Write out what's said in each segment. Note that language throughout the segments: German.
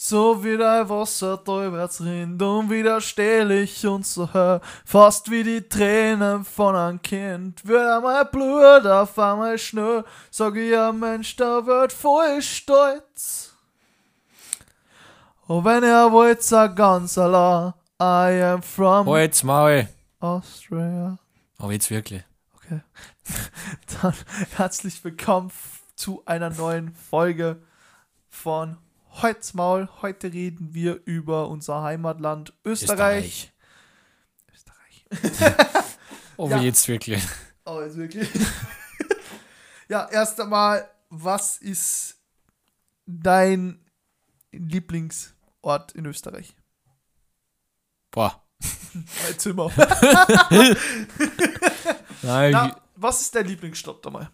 so wie dein Wasser drüber's rinnt, unwiderstehlich und so hell, fast wie die Tränen von einem Kind. Wird einmal Blut auf einmal schnell, sag ich ja Mensch, da wird voll stolz. Und wenn ihr wollt, sag ganz allein, I am from Halt's Maul. Austria. Aber jetzt wirklich. Okay. Dann herzlich willkommen zu einer neuen Folge von Holzmaul. Heute reden wir über unser Heimatland Österreich. Österreich. Aber Ja. jetzt wirklich. Oh, jetzt wirklich. ja, erst einmal, was ist dein Lieblingsort in Österreich? Boah. Mein Zimmer. Nein, Na, was ist dein Lieblingsstadt einmal?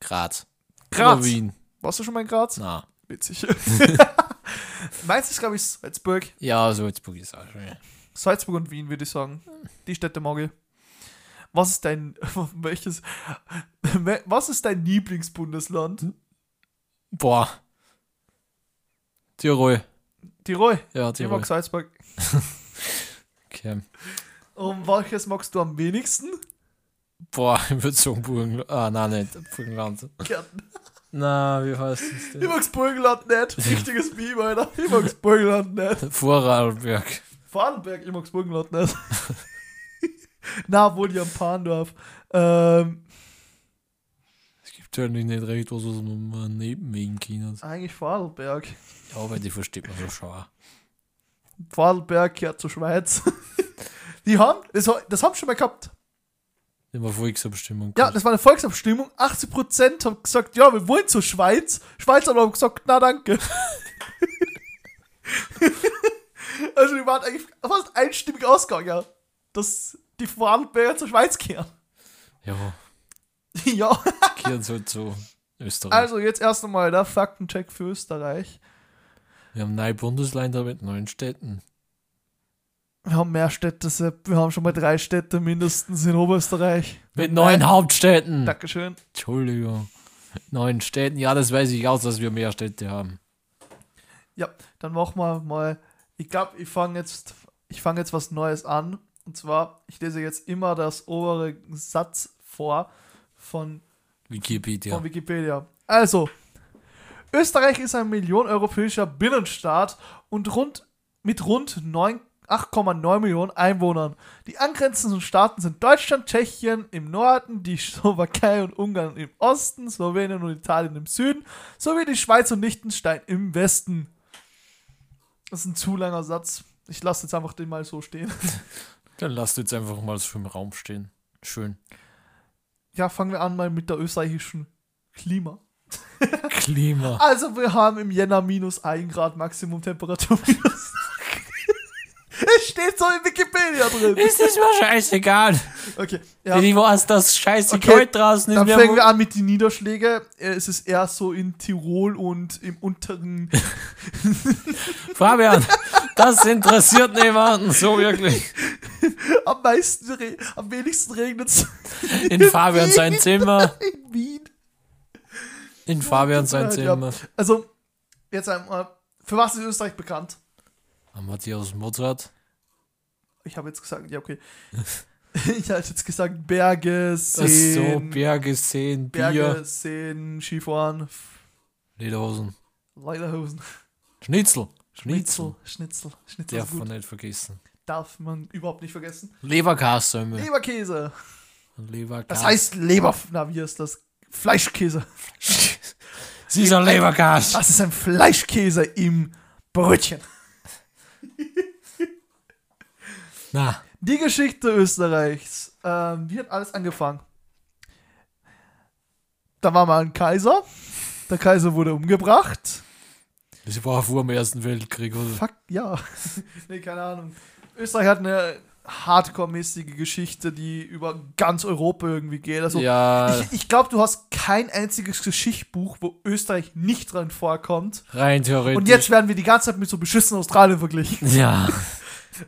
Graz. Graz. Oder Wien. Warst du schon mal in Graz? Na. Witzig. Meins ist, glaube ich, Salzburg. Ja, Salzburg ist auch schon. Salzburg und Wien, würde ich sagen. Die Städte mag ich. Was ist dein, welches, was ist dein Lieblingsbundesland? Boah. Tirol. Tirol. Ja, Ich Tirol. mag Salzburg. Okay. Und welches magst du am wenigsten? Boah, ich würde sagen Burgenland. Ah, nein, nicht. Burgenland. Kärnten. Na, wie heißt Ich denn? mag's Burgenland nicht. Richtiges Meme, Alter. Ich mag's Burgenland nicht. Vorarlberg. Vorarlberg, ich mag's Burgenland nicht. Na, wohl die am Pandorf. Ähm, Es gibt ja nicht recht, was aus einem Nebenwegen können. eigentlich Vorarlberg. Ja, aber die versteht man so schon. auch. Vorarlberg gehört zur Schweiz. Die haben, das, das haben sie schon mal gehabt. Eine Volksabstimmung Ja, das war eine Volksabstimmung. 80% haben gesagt, ja, wir wollen zur Schweiz. Schweizer haben gesagt, na danke. also die waren eigentlich fast einstimmig ausgegangen, ja, dass die Vorarlberger zur Schweiz kehren. Ja, ja. gehören so zu Österreich. Also jetzt erst einmal der Faktencheck für Österreich. Wir haben neue Bundesländer mit neuen Städten. Wir haben mehr Städte. Wir haben schon mal drei Städte mindestens in Oberösterreich. Mit neuen Hauptstädten. Dankeschön. Entschuldigung. Mit neuen Städten. Ja, das weiß ich aus, dass wir mehr Städte haben. Ja, dann machen wir mal. Ich glaube, ich fange jetzt, ich fange jetzt was Neues an. Und zwar, ich lese jetzt immer das obere Satz vor von, Wikipedia. von Wikipedia. Also, Österreich ist ein millioneneuropäischer Binnenstaat und rund mit rund 9 8,9 Millionen Einwohnern. Die angrenzenden Staaten sind Deutschland, Tschechien im Norden, die Slowakei und Ungarn im Osten, Slowenien und Italien im Süden, sowie die Schweiz und Liechtenstein im Westen. Das ist ein zu langer Satz. Ich lasse jetzt einfach den mal so stehen. Dann lasst jetzt einfach mal so im Raum stehen. Schön. Ja, fangen wir an mal mit der österreichischen Klima. Klima. Also wir haben im Jänner minus 1 Grad Maximumtemperatur. Minus es steht so in Wikipedia drin. Ist das mir scheißegal. Okay, ja. Ich weiß, dass scheiße Okay, kalt draußen. Dann wo- wir an mit den Niederschlägen. Äh, Es ist eher so in Tirol und im unteren. Fabian, das interessiert niemanden so wirklich. am meisten, am wenigsten regnet es In Fabian sein Zimmer. in Wien. In Fabian sein Ja, Zimmer. Also, jetzt einmal. Für was ist Österreich bekannt? Matthias Mozart. Ich habe jetzt gesagt, ja, okay. ich habe jetzt gesagt, Berge, Ach so, Seen, Berge, Seen, Bier, Berge, Seen, Skifahren, Lederhosen. Lederhosen, Schnitzel. Schnitzel, Schnitzel, Schnitzel Darf man nicht vergessen. Darf man überhaupt nicht vergessen. Leberkassemmel. Leberkäse. Leberkass. Das heißt Leber... Na, wie ist das? Fleischkäse. Sie ist ein Leberkass. Das ist ein Fleischkäse im Brötchen. Na, Die Geschichte Österreichs. Ähm, wie hat alles angefangen? Da war mal ein Kaiser. Der Kaiser wurde umgebracht. das war vor dem Ersten Weltkrieg, oder? Fuck, ja. nee, keine Ahnung. Österreich hat eine hardcore-mäßige Geschichte, die über ganz Europa irgendwie geht. Also, Ja, ich, ich glaube, du hast kein einziges Geschichtsbuch, wo Österreich nicht dran vorkommt. rein theoretisch. Und jetzt werden wir die ganze Zeit mit so beschissenen Australien verglichen. Ja,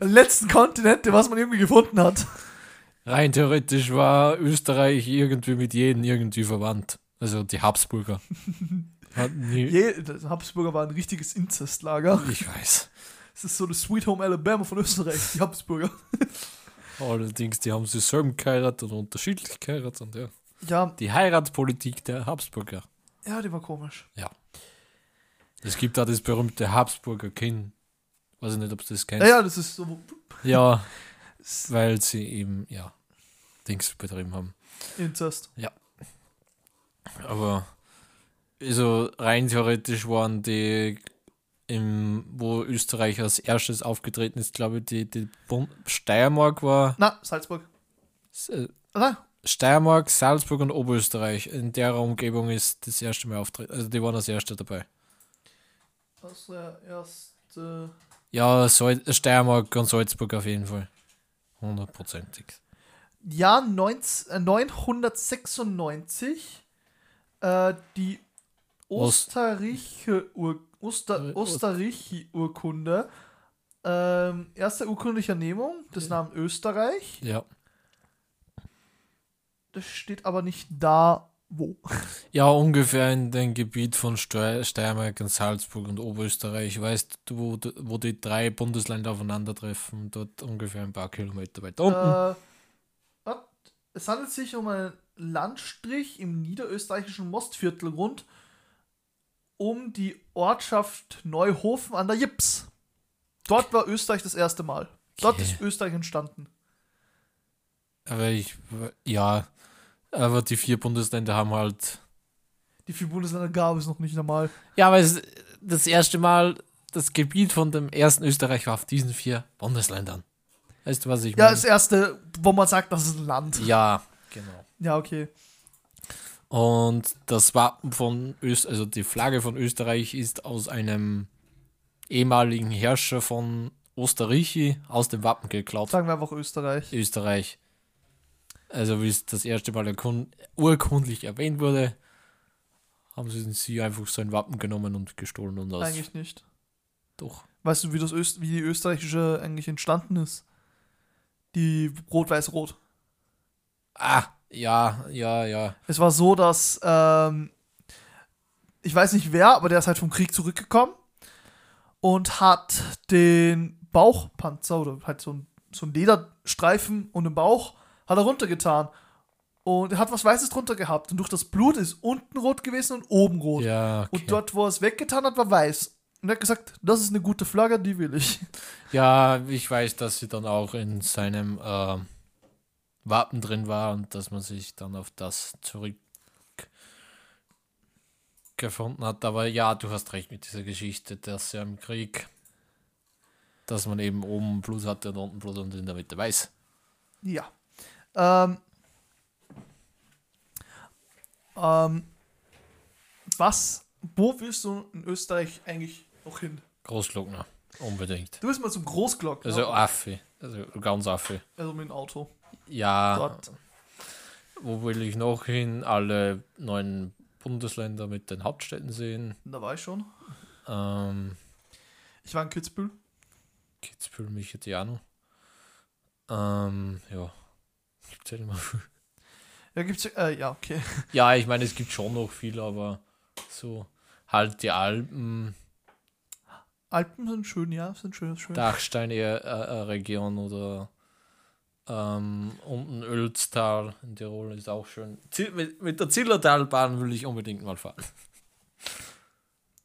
letzten Kontinente, was man irgendwie gefunden hat. rein theoretisch war Österreich irgendwie mit jedem irgendwie verwandt. Also die Habsburger. Je, das Habsburger war ein richtiges Inzestlager. ich weiß. Es ist so das Sweet Home Alabama von Österreich, die Habsburger. Allerdings, die haben sich selber geheiratet oder unterschiedlich geheiratet. Und ja. Ja, Die Heiratspolitik der Habsburger. ja, die war komisch. Es gibt da das berühmte Habsburger Kind. Weiß ich nicht, ob du das Ja, kennst. ja, das ist so. Ja, weil sie eben, ja, Dings betrieben haben. Inzest. Aber also rein theoretisch waren die, im, wo Österreich als erstes aufgetreten ist, glaube ich, die, die Steiermark war Na, Salzburg. äh, Na, Steiermark, Salzburg und Oberösterreich. In der Umgebung ist das erste Mal auftreten. Also die waren das erste dabei. das erste. Ja, Sal Steiermark und Salzburg auf jeden Fall. Hundertprozentig. Jahr 19, äh, 996. Äh, die Ost- Österreiche Ur Oster Äh, Urkunde. Ähm, erste urkundliche Nehmung des Ja. Namen Österreich. Ja. Das steht aber nicht da, wo. Ja, ungefähr in dem Gebiet von Steu Steiermark und Salzburg und Oberösterreich. Weißt du, wo, wo die drei Bundesländer aufeinandertreffen? Dort ungefähr ein paar Kilometer weiter unten. Äh, es handelt sich um einen Landstrich im niederösterreichischen Mostviertel rund um die Ortschaft Neuhofen an der Jips. Dort war Österreich das erste Mal. Dort Okay. ist Österreich entstanden. Aber ich, ja, aber die vier Bundesländer haben halt. Die vier Bundesländer gab es noch nicht einmal. Ja, aber es, das erste Mal, das Gebiet von dem ersten Österreich war auf diesen vier Bundesländern. Weißt du, was ich Ja, meine? das erste, wo man sagt, das ist ein Land. Ja, genau. Ja, okay. Und das Wappen von Öst, also die Flagge von Österreich ist aus einem ehemaligen Herrscher von Osterreichi aus dem Wappen geklaut. Sagen wir einfach Österreich. Österreich. Also wie es das erste Mal urkundlich erwähnt wurde, haben sie sie einfach sein Wappen genommen und gestohlen und aus. Eigentlich nicht. Doch. Weißt du, wie, das Öst wie die österreichische eigentlich entstanden ist? Die Rot-Weiß-Rot. Ah, ja, ja, ja. Es war so, dass ähm, ich weiß nicht wer, aber der ist halt vom Krieg zurückgekommen und hat den Bauchpanzer oder halt so ein, so ein Lederstreifen und den Bauch hat er runtergetan. Und er hat was Weißes drunter gehabt. Und durch das Blut ist unten rot gewesen und oben rot. Ja, okay. Und dort, wo er es weggetan hat, war weiß. Und er hat gesagt, das ist eine gute Flagge, die will ich. Ja, ich weiß, dass sie dann auch in seinem äh, Wappen drin war und dass man sich dann auf das zurückgefunden hat. Aber ja, du hast recht mit dieser Geschichte, dass ja im Krieg, dass man eben oben Blut hatte und unten Blut und in der Mitte weiß. Ja. Ähm, ähm, was, wo willst du in Österreich eigentlich noch hin? Großglockner, unbedingt. Du bist mal zum Großglockner. Also Affe, also ganz Affe. also mit dem Auto. Ja, Dort. wo will ich noch hin? Alle neuen Bundesländer mit den Hauptstädten sehen. Da war ich schon. Ähm, Ich war in Kitzbühel. Kitzbühel, Michetiano. Ähm, ja. Gibt's mehr viel. Ja, gibt's, äh, ja, okay. Ja, ich meine, es gibt schon noch viel, aber so halt die Alpen, Alpen sind schön, ja, sind schön, schön. Dachstein-Region oder ähm, unten Ölztal in Tirol ist auch schön. Zi- Mit, mit der Zillertalbahn will ich unbedingt mal fahren.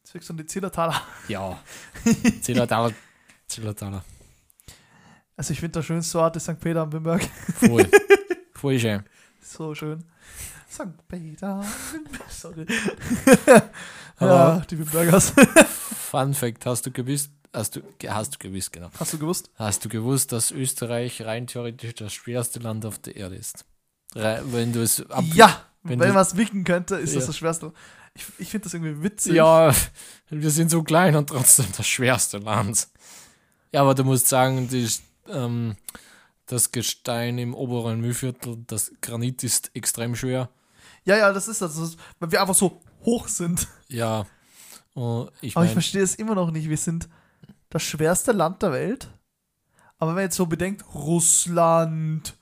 Jetzt du die Zillertaler. Ja. Zillertaler. Zillertaler. Also ich finde das schönste Ort ist St. Peter am Wimberg. Voll. Voll schön. So schön. St. Peter. Sorry. Ja, die Wimbergers. Fun Fact, hast du gewusst, hast du, hast du gewusst, genau. Hast du gewusst? Hast du gewusst, dass Österreich rein theoretisch das schwerste Land auf der Erde ist? Wenn du es ab ja, wenn wenn, man es wicken könnte, ist das Ja. das Schwerste. Ich, ich finde das irgendwie witzig. Ja, wir sind so klein und trotzdem das schwerste Land. Ja, aber du musst sagen, die, ähm, das Gestein im oberen Mühlviertel, das Granit ist extrem schwer. Ja, ja, das ist das. weil wir einfach so hoch sind. Ja. Und ich Aber ich verstehe es immer noch nicht. Wir sind das schwerste Land der Welt. Aber wenn man jetzt so bedenkt, Russland,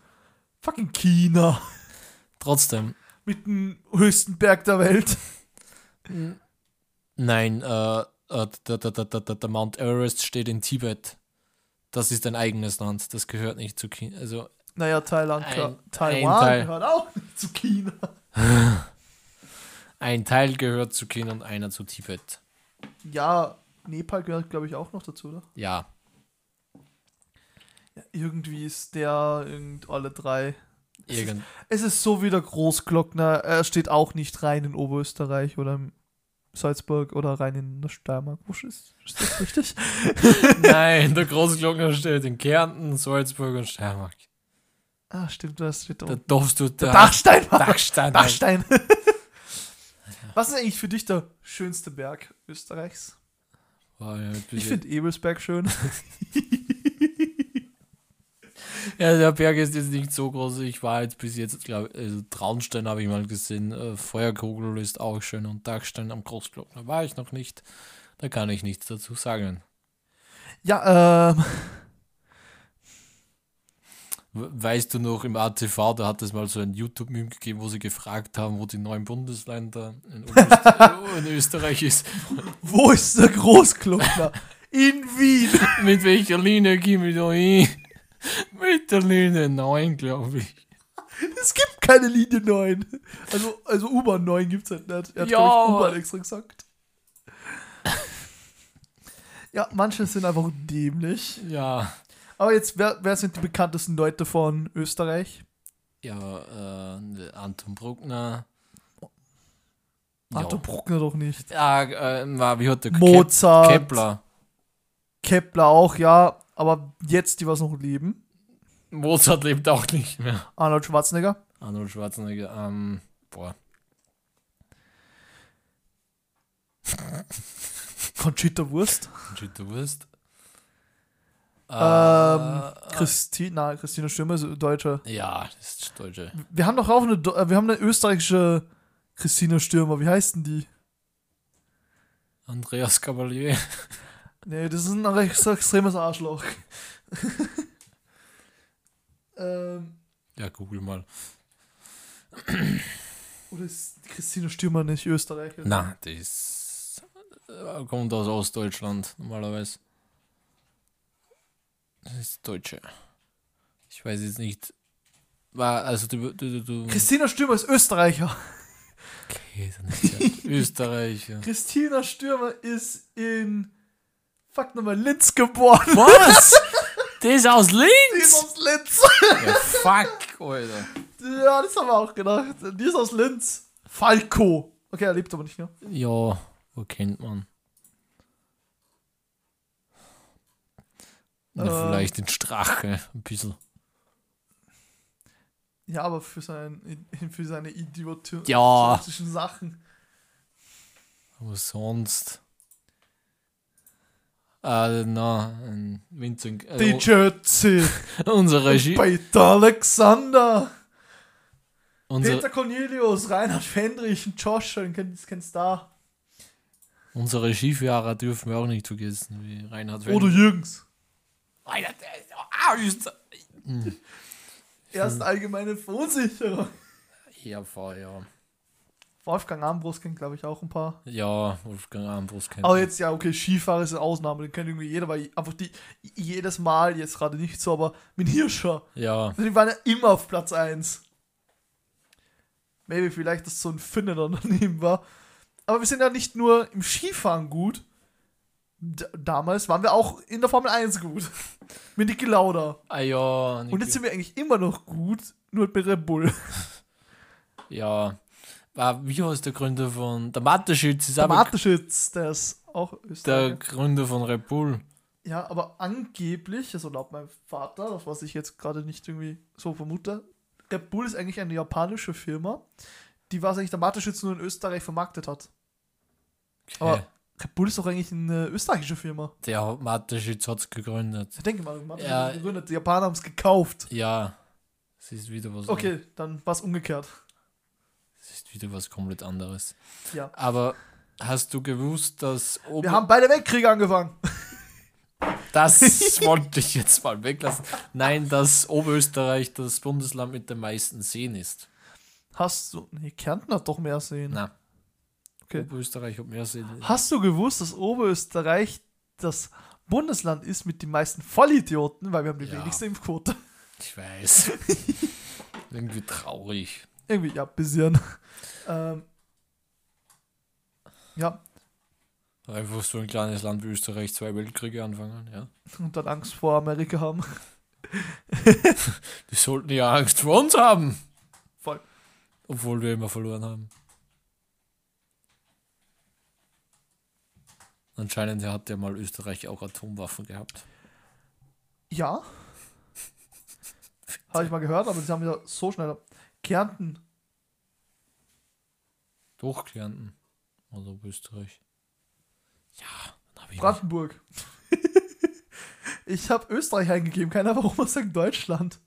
fucking China, trotzdem, mit dem höchsten Berg der Welt. Nein, äh, äh, der, der, der, der, der Mount Everest steht in Tibet. Das ist ein eigenes Land, das gehört nicht zu China. Also, Naja, Thailand, Ein- gehört- ein Taiwan Teil. gehört auch nicht zu China. ein Teil gehört zu China und einer zu Tibet. Ja, Nepal gehört, glaube ich, auch noch dazu, oder? Ja, Ja, irgendwie ist der irgend alle drei. irgend. Es ist so wie der Großglockner. Er steht auch nicht rein in Oberösterreich oder im Salzburg oder rein in der Steiermark. Ist, ist das richtig? Nein, der Großglockner steht in Kärnten, Salzburg und Steiermark. ah, stimmt, das steht da. Da darfst du da. Dachstein. Dachstein. Dachstein. Was ist eigentlich für dich der schönste Berg Österreichs? Boah, ja, Ich finde Ebelsberg schön. Ja, der Berg ist jetzt nicht so groß. Ich war jetzt bis jetzt, glaube ich, also Traunstein habe ich mal gesehen. Äh, Feuerkugel ist auch schön und Dachstein am Großglockner war ich noch nicht. Da kann ich nichts dazu sagen. Ja, ähm, We- Weißt du noch, im ATV, da hat es mal so ein YouTube-Meme gegeben, wo sie gefragt haben, wo die neuen Bundesländer in, Oberöst in Österreich ist. wo ist der Großglockner? In Wien. Mit welcher Linie gehen wir da hin? Mit der Linie 9, glaube ich. Es gibt keine Linie 9. Also, also U-Bahn 9 gibt es halt nicht. Er hat, Ja, U-Bahn extra gesagt. Ja, manche sind einfach dämlich. Ja, Aber jetzt, wer, wer sind die bekanntesten Leute von Österreich? ja, äh, Anton Bruckner. Anton Bruckner doch nicht. Ja, äh, war- wie hat der Mozart. Kepler. Kepler auch, ja. Aber jetzt, die was noch leben. Mozart lebt auch nicht mehr. Arnold Schwarzenegger. Arnold Schwarzenegger, ähm, boah. Conchita Wurst. Du wirst. Ähm, Äh, Christina, Christina Stürmer ist Deutscher. ja, ist Deutsche. Wir haben doch auch eine, äh, wir haben eine österreichische Christina Stürmer. Wie heißt denn die? Andreas Cavalier. Nee, das ist ein recht extremes Arschloch. ähm, Ja, google mal. oder ist Christina Stürmer nicht Österreicherin? Na, die ist, äh, kommt aus Ostdeutschland normalerweise. Das ist Deutsche. Ich weiß jetzt nicht. War, also du, du, du, du Christina Stürmer ist Österreicher. okay, dann ist ja Österreicher. Christina Stürmer ist in Fuck nochmal Linz geboren. Was? Der ist aus Die ist Linz? aus Linz. Ja, fuck, Alter. Ja, das haben wir auch gedacht. Die ist aus Linz. Falco. Okay, er lebt aber nicht mehr. Ja, wo kennt man? Na, Äh. vielleicht in Strache, ein bisschen. Ja, aber für, sein, für seine idiotischen Ja. Sachen. Aber sonst. Na, ein Vincent. Äh, DJ C. unser Regie. Peter Alexander. Unser, Peter Cornelius. Reinhard Fendrich. und Josh. Den kennst, kennst du da. unsere Skifahrer dürfen wir auch nicht vergessen, wie Reinhard Oder Jürgens. Reinhard, Erst allgemeine Verunsicherung. Ja, vor, ja. Wolfgang Armbrust kennt, glaube ich, auch ein paar. Ja, Wolfgang Armbrust kennt Aber jetzt, ja, okay, Skifahrer ist eine Ausnahme. Den kennt irgendwie jeder, weil einfach die jedes Mal, jetzt gerade nicht so, aber mit Hirscher. Ja, Die waren ja immer auf Platz 1. Maybe vielleicht, dass so ein Finne dann daneben war. Aber wir sind ja nicht nur im Skifahren gut. D damals waren wir auch in der Formel 1 gut. mit Niki Lauda. ah, ja. Und jetzt sind wir eigentlich immer noch gut, nur mit Red Bull. Ja. War, wie heißt der Gründer von. Der Mateschitz ist Der aber Mateschitz, der ist auch der Österreicher. Gründer von Red Bull. Ja, aber angeblich, also laut meinem Vater, das was ich jetzt gerade nicht irgendwie so vermute, Red Bull ist eigentlich eine japanische Firma, die was eigentlich der Mateschitz nur in Österreich vermarktet hat. Aber Okay. Red Bull ist doch eigentlich eine österreichische Firma. Der Mateschitz hat es gegründet. Ich denke mal, Mateschitz Ja. gegründet, die Japaner haben es gekauft. Ja. Es ist wieder was. Okay, dann war es umgekehrt. Es ist wieder was komplett anderes. Ja. Aber hast du gewusst, dass Ober Wir haben beide Weltkriege angefangen. das wollte ich jetzt mal weglassen. Nein, dass Oberösterreich das Bundesland mit den meisten Seen ist. Hast du. Nee, Kärnten hat doch mehr Seen. Na, Okay. Oberösterreich hat mehr Sinn. Hast du gewusst, dass Oberösterreich das Bundesland ist mit den meisten Vollidioten, weil wir haben die Ja. wenigste Impfquote. Ich weiß. Irgendwie traurig. Irgendwie, ja, bisschen. ähm, ja, Einfach so ein kleines Land wie Österreich zwei Weltkriege anfangen, ja. und dann Angst vor Amerika haben. Die sollten ja Angst vor uns haben. Voll. Obwohl wir immer verloren haben. Anscheinend hat ja mal Österreich auch Atomwaffen gehabt. Ja. Habe ich mal gehört, aber sie haben ja so schnell. Kärnten. Durch Kärnten. Oder Österreich. Ja, dann habe ich. Brandenburg. ich habe Österreich eingegeben, keiner warum man sagt Deutschland.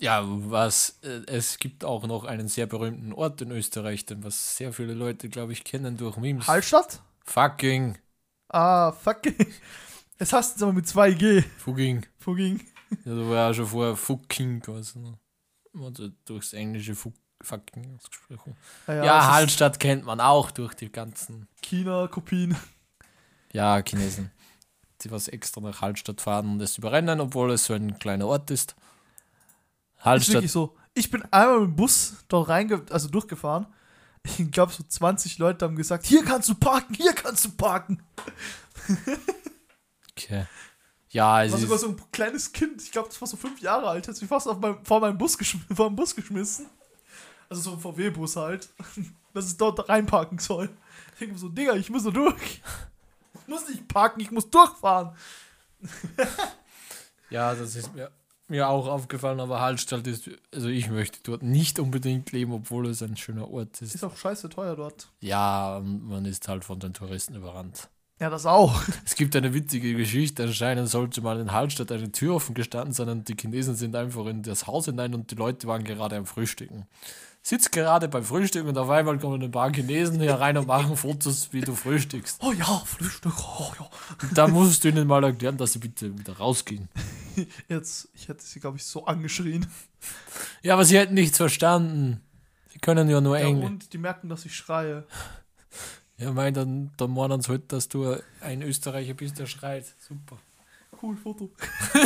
Ja, was äh, es gibt auch noch einen sehr berühmten Ort in Österreich, den was sehr viele Leute, glaube ich, kennen durch Memes. Hallstatt? Fucking. Ah, fuck. Es hast du aber mit 2G. Fucking. Fucking. Ja, da war ja schon vorher fucking quasi. Ne? Also durchs englische Fuck, fucking ausgesprochen. Naja, Ja, es ist Hallstatt kennt man auch durch die ganzen, China, Kopien. ja, Chinesen, die was extra nach Hallstatt fahren und das überrennen, obwohl es so ein kleiner Ort ist. Ist Hallstatt, wirklich so. Ich bin einmal mit dem Bus dort reinge also durchgefahren. Ich glaube, so 20 Leute haben gesagt, hier kannst du parken, hier kannst du parken. okay. Ja, es war sogar so ein kleines Kind, ich glaube, das war so fünf Jahre alt, hat sich fast auf mein, vor meinem Bus, vor meinem Bus geschmissen. Also so ein VW-Bus halt. Dass es dort reinparken soll. Ich denke so, Digga, ich muss da durch. Ich muss nicht parken, ich muss durchfahren. ja, das ist mir, mir auch aufgefallen, aber Hallstatt ist, also ich möchte dort nicht unbedingt leben, obwohl es ein schöner Ort ist. Ist auch scheiße teuer dort. Ja, man ist halt von den Touristen überrannt. Ja, das auch. Es gibt eine witzige Geschichte. Anscheinend sollte mal in Hallstatt eine Tür offen gestanden sein und die Chinesen sind einfach in das Haus hinein und die Leute waren gerade am Frühstücken. Sitzt gerade beim Frühstück und auf einmal kommen ein paar Chinesen hier rein und machen Fotos, wie du frühstückst. Oh ja, Frühstück. Oh ja. Und da musst du ihnen mal erklären, dass sie bitte wieder rausgehen. Jetzt, ich hätte sie, glaube ich, so angeschrien. Ja, aber sie hätten nichts verstanden. Sie können ja nur Ja, Englisch. und die merken, dass ich schreie. Ja, mein, dann, dann meinen sie halt, dass du ein Österreicher bist, der schreit. Super. Cool Foto.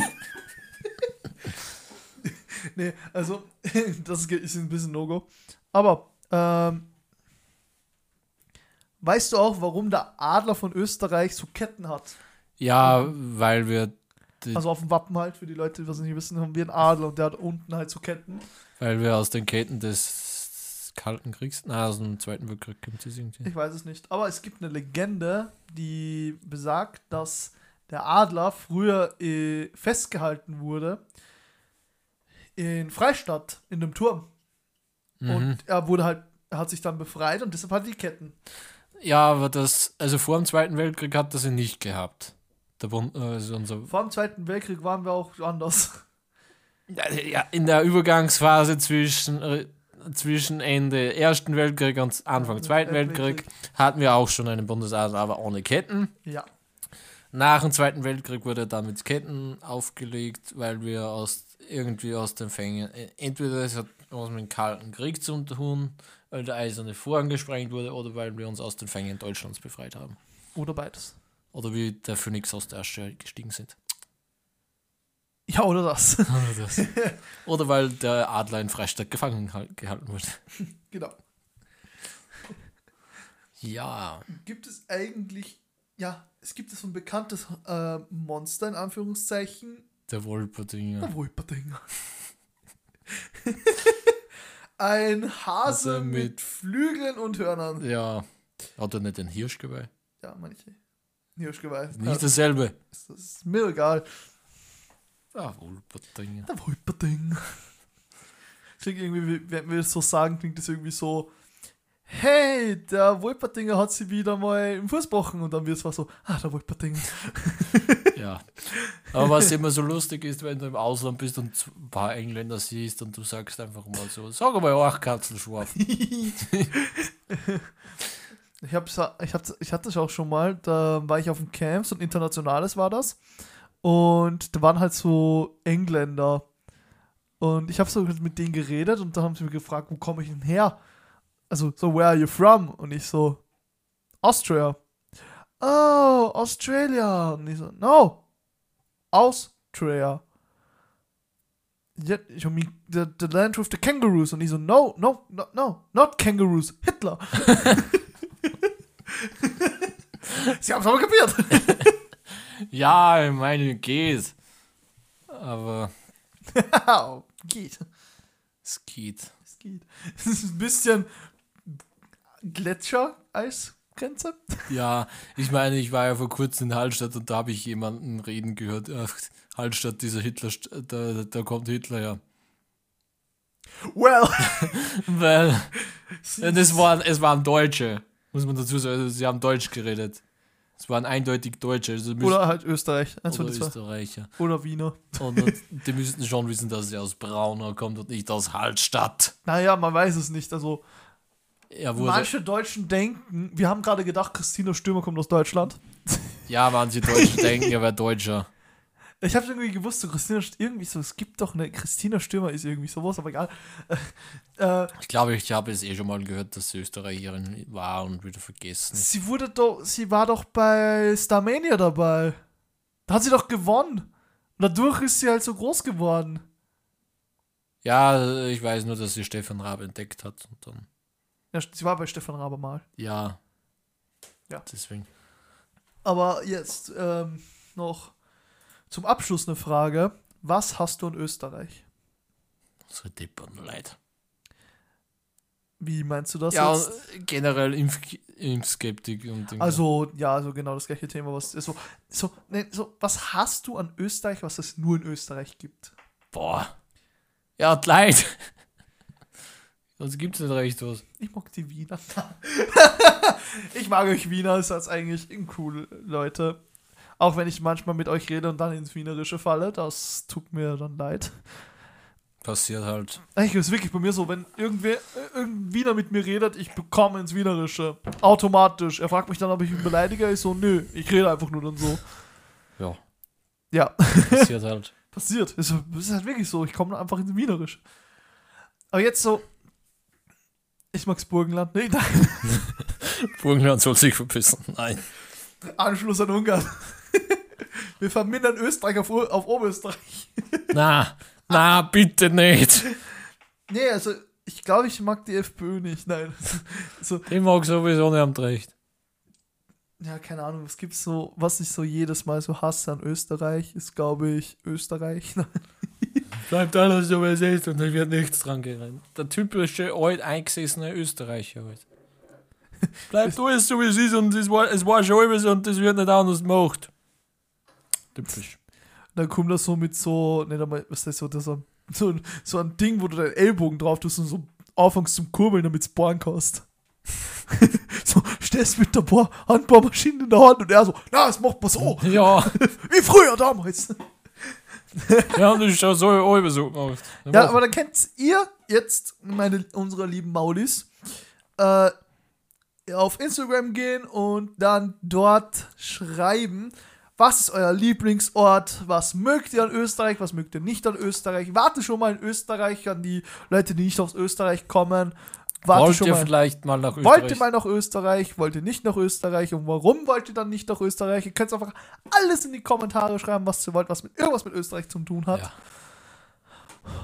nee, also, das ist ein bisschen No-Go. Aber, ähm, weißt du auch, warum der Adler von Österreich so Ketten hat? Ja, weil wir, Also auf dem Wappen halt, für die Leute, die was nicht wissen, haben wir einen Adler und der hat unten halt so Ketten. weil wir aus den Ketten des Kalten Kriegs, na, aus dem Zweiten Weltkrieg kommt das irgendwie. Ich weiß es nicht. Aber es gibt eine Legende, die besagt, dass der Adler früher äh, festgehalten wurde in Freistadt, in einem Turm. Mhm. Und er wurde halt, er hat sich dann befreit und deshalb hat er die Ketten. Ja, aber das, also vor dem Zweiten Weltkrieg hat das ihn nicht gehabt. Der Bund, also unser, Vor dem Zweiten Weltkrieg waren wir auch anders. ja, ja, in der Übergangsphase zwischen, äh, zwischen Ende Ersten Weltkrieg und Anfang Zweiten Weltkrieg hatten wir auch schon einen Bundesadler, aber ohne Ketten. Ja. Nach dem Zweiten Weltkrieg wurde er dann mit Ketten aufgelegt, weil wir aus irgendwie aus den Fängen, entweder es hat was mit dem Kalten Krieg zu tun, weil der eiserne Vorhang gesprengt wurde, oder weil wir uns aus den Fängen Deutschlands befreit haben. Oder beides. Oder wie der Phönix aus der Asche gestiegen sind. Ja, oder das. Oder, das. oder weil der Adler in Freistadt gefangen hal- gehalten wurde. genau. Ja. Gibt es eigentlich, ja, es gibt so ein bekanntes äh, Monster in Anführungszeichen. Der Wolperdinger. Der Wolperdinger. Ein Hase Also mit, mit- Flügeln und Hörnern. Ja. Hat er nicht den Hirschgeweih? Ja, manche. Hirschgeweih. Nicht dasselbe. das ist mir egal. Ah, Wolperdinger. Der Wolperding. Klingt irgendwie, wie- wenn wir das so sagen, klingt das irgendwie so. Hey, der Wolperdinger hat sie wieder mal im Fuß gebrochen und dann wird es so, ah, der Wolperdinger. Ja. Aber was immer so lustig ist, wenn du im Ausland bist und ein paar Engländer siehst und du sagst einfach mal so, sag mal auch Katzelschwarf. ich, hab's, ich, hab's, ich hatte es auch schon mal, da war ich auf dem Camp, so ein internationales war das. Und da waren halt so Engländer. Und ich habe so mit denen geredet und dann haben sie mich gefragt, wo komme ich denn her? Also so, where are you from? Und ich so, Austria. Oh, Australia. Und ich so, no, Austria. You mean the, the land with the kangaroos? Und ich so, no, no, no, no, not kangaroos, Hitler. Sie haben es aber kapiert. Ja, ich meine, geht. Aber geht. es geht. Es geht. Es ist ein bisschen Gletscher-Eisgrenze. Ja, ich meine, ich war ja vor kurzem in Hallstatt und da habe ich jemanden reden gehört. Ach, Hallstatt, dieser Hitler, da, da kommt Hitler ja. Well. Weil das waren, es waren Deutsche, muss man dazu sagen. Also, sie haben Deutsch geredet. Es waren eindeutig Deutsche. Also Oder halt Österreich. Eins oder. Österreicher. Oder Wiener. Und die müssten schon wissen, dass sie aus Braunau kommt und nicht aus Hallstatt. Naja, man weiß es nicht. Also, manche Deutschen denken, wir haben gerade gedacht, Christina Stürmer kommt aus Deutschland. ja, manche Deutschen denken, er wäre Deutscher. Ich habe irgendwie gewusst, so Christina St- irgendwie so, es gibt doch eine Christina Stürmer ist irgendwie sowas, aber egal. Äh, Ich glaube, ich habe es eh schon mal gehört, dass sie Österreicherin war und wieder vergessen. sie wurde doch, sie war doch bei Starmania dabei. Da hat sie doch gewonnen. Und dadurch ist sie halt so groß geworden. Ja, ich weiß nur, dass sie Stefan Raab entdeckt hat und dann, Ja, sie war bei Stefan Raber mal. ja. Ja. Deswegen. Aber jetzt ähm, noch zum Abschluss eine Frage. Was hast du in Österreich? Unsere Deppern, leid. Wie meinst du das Ja, jetzt? generell Impf Impfskeptik und Dinge. Also, ja, also genau das gleiche Thema, was so, so, nee, so, was hast du an Österreich, was es nur in Österreich gibt? Boah. Ja, leid. Sonst gibt es nicht recht was. Ich mag die Wiener. ich mag euch Wiener, ist das eigentlich cool, Leute. Auch wenn ich manchmal mit euch rede und dann ins Wienerische falle, das tut mir dann leid. Passiert halt. Eigentlich ist wirklich bei mir so, wenn irgendwer, äh, irgendein Wiener mit mir redet, ich bekomme ins Wienerische. Automatisch. Er fragt mich dann, ob ich ihn beleidige. Ich so, nö, ich rede einfach nur dann so. Ja, Ja, passiert halt. passiert. Ist, ist halt wirklich so. Ich komme einfach ins Wienerische. Aber jetzt so. Ich mag's Burgenland. Nee, nein. Burgenland soll sich verpissen. Nein. Anschluss an Ungarn. Wir vermindern Österreich auf, auf Oberösterreich. Na, na, bitte nicht. Nee, also ich glaube, ich mag die FPÖ nicht. Nein. so, Ich mag sowieso nicht am Recht. ja, keine Ahnung, was gibt's so, was ich so jedes Mal so hasse an Österreich, ist, glaube ich, Österreich. Bleibt alles so, wie es ist und dann wird nichts dran gerannt. Der typische alt eingesessene Österreicher halt. Bleibt alles so, wie es ist und es war, es war schon so und das wird nicht anders gemacht. Typisch. Dann kommt das so mit so, ne, was ist das so, das so, so, ein- so ein Ding, wo du deinen Ellbogen drauf tust und so anfängst zum Kurbeln, damit es bohren kannst. so, stehst mit der Bohr Handbohrmaschine in der Hand und er so, na, das macht man so, Ja, wie früher damals. wir haben das schon so halb so gemacht. Ja, aber dann kennt ihr jetzt, meine, unsere lieben Maulis, äh, auf Instagram gehen und dann dort schreiben, was ist euer Lieblingsort, was mögt ihr an Österreich, was mögt ihr nicht an Österreich. Warte schon mal in Österreich an die Leute, die nicht aus Österreich kommen. Warte Wollt schon ihr mal. vielleicht mal nach Österreich? Wollt ihr mal nach Österreich? Wollt ihr nicht nach Österreich? Und warum wollt ihr dann nicht nach Österreich? Ihr könnt einfach alles in die Kommentare schreiben, was ihr wollt, was mit irgendwas mit Österreich zu tun hat. Ja.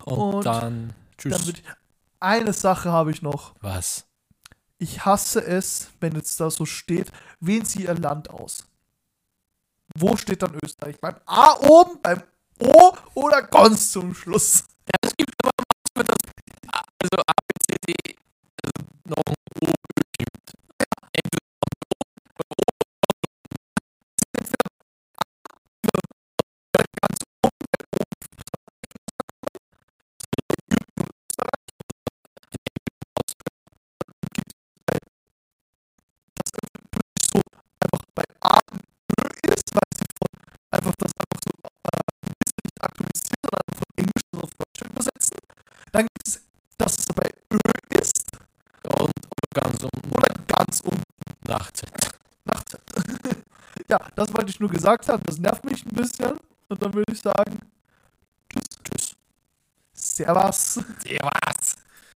und, und dann tschüss. Dann ich, eine Sache habe ich noch. Was? Ich hasse es, wenn jetzt da so steht, wählen Sie Ihr Land aus. Wo steht dann Österreich? Beim A oben, beim O oder ganz zum Schluss? Also A, B, C, D, das wollte ich nur gesagt haben. Das nervt mich ein bisschen. Und dann würde ich sagen, tschüss, tschüss. Servus. Servus.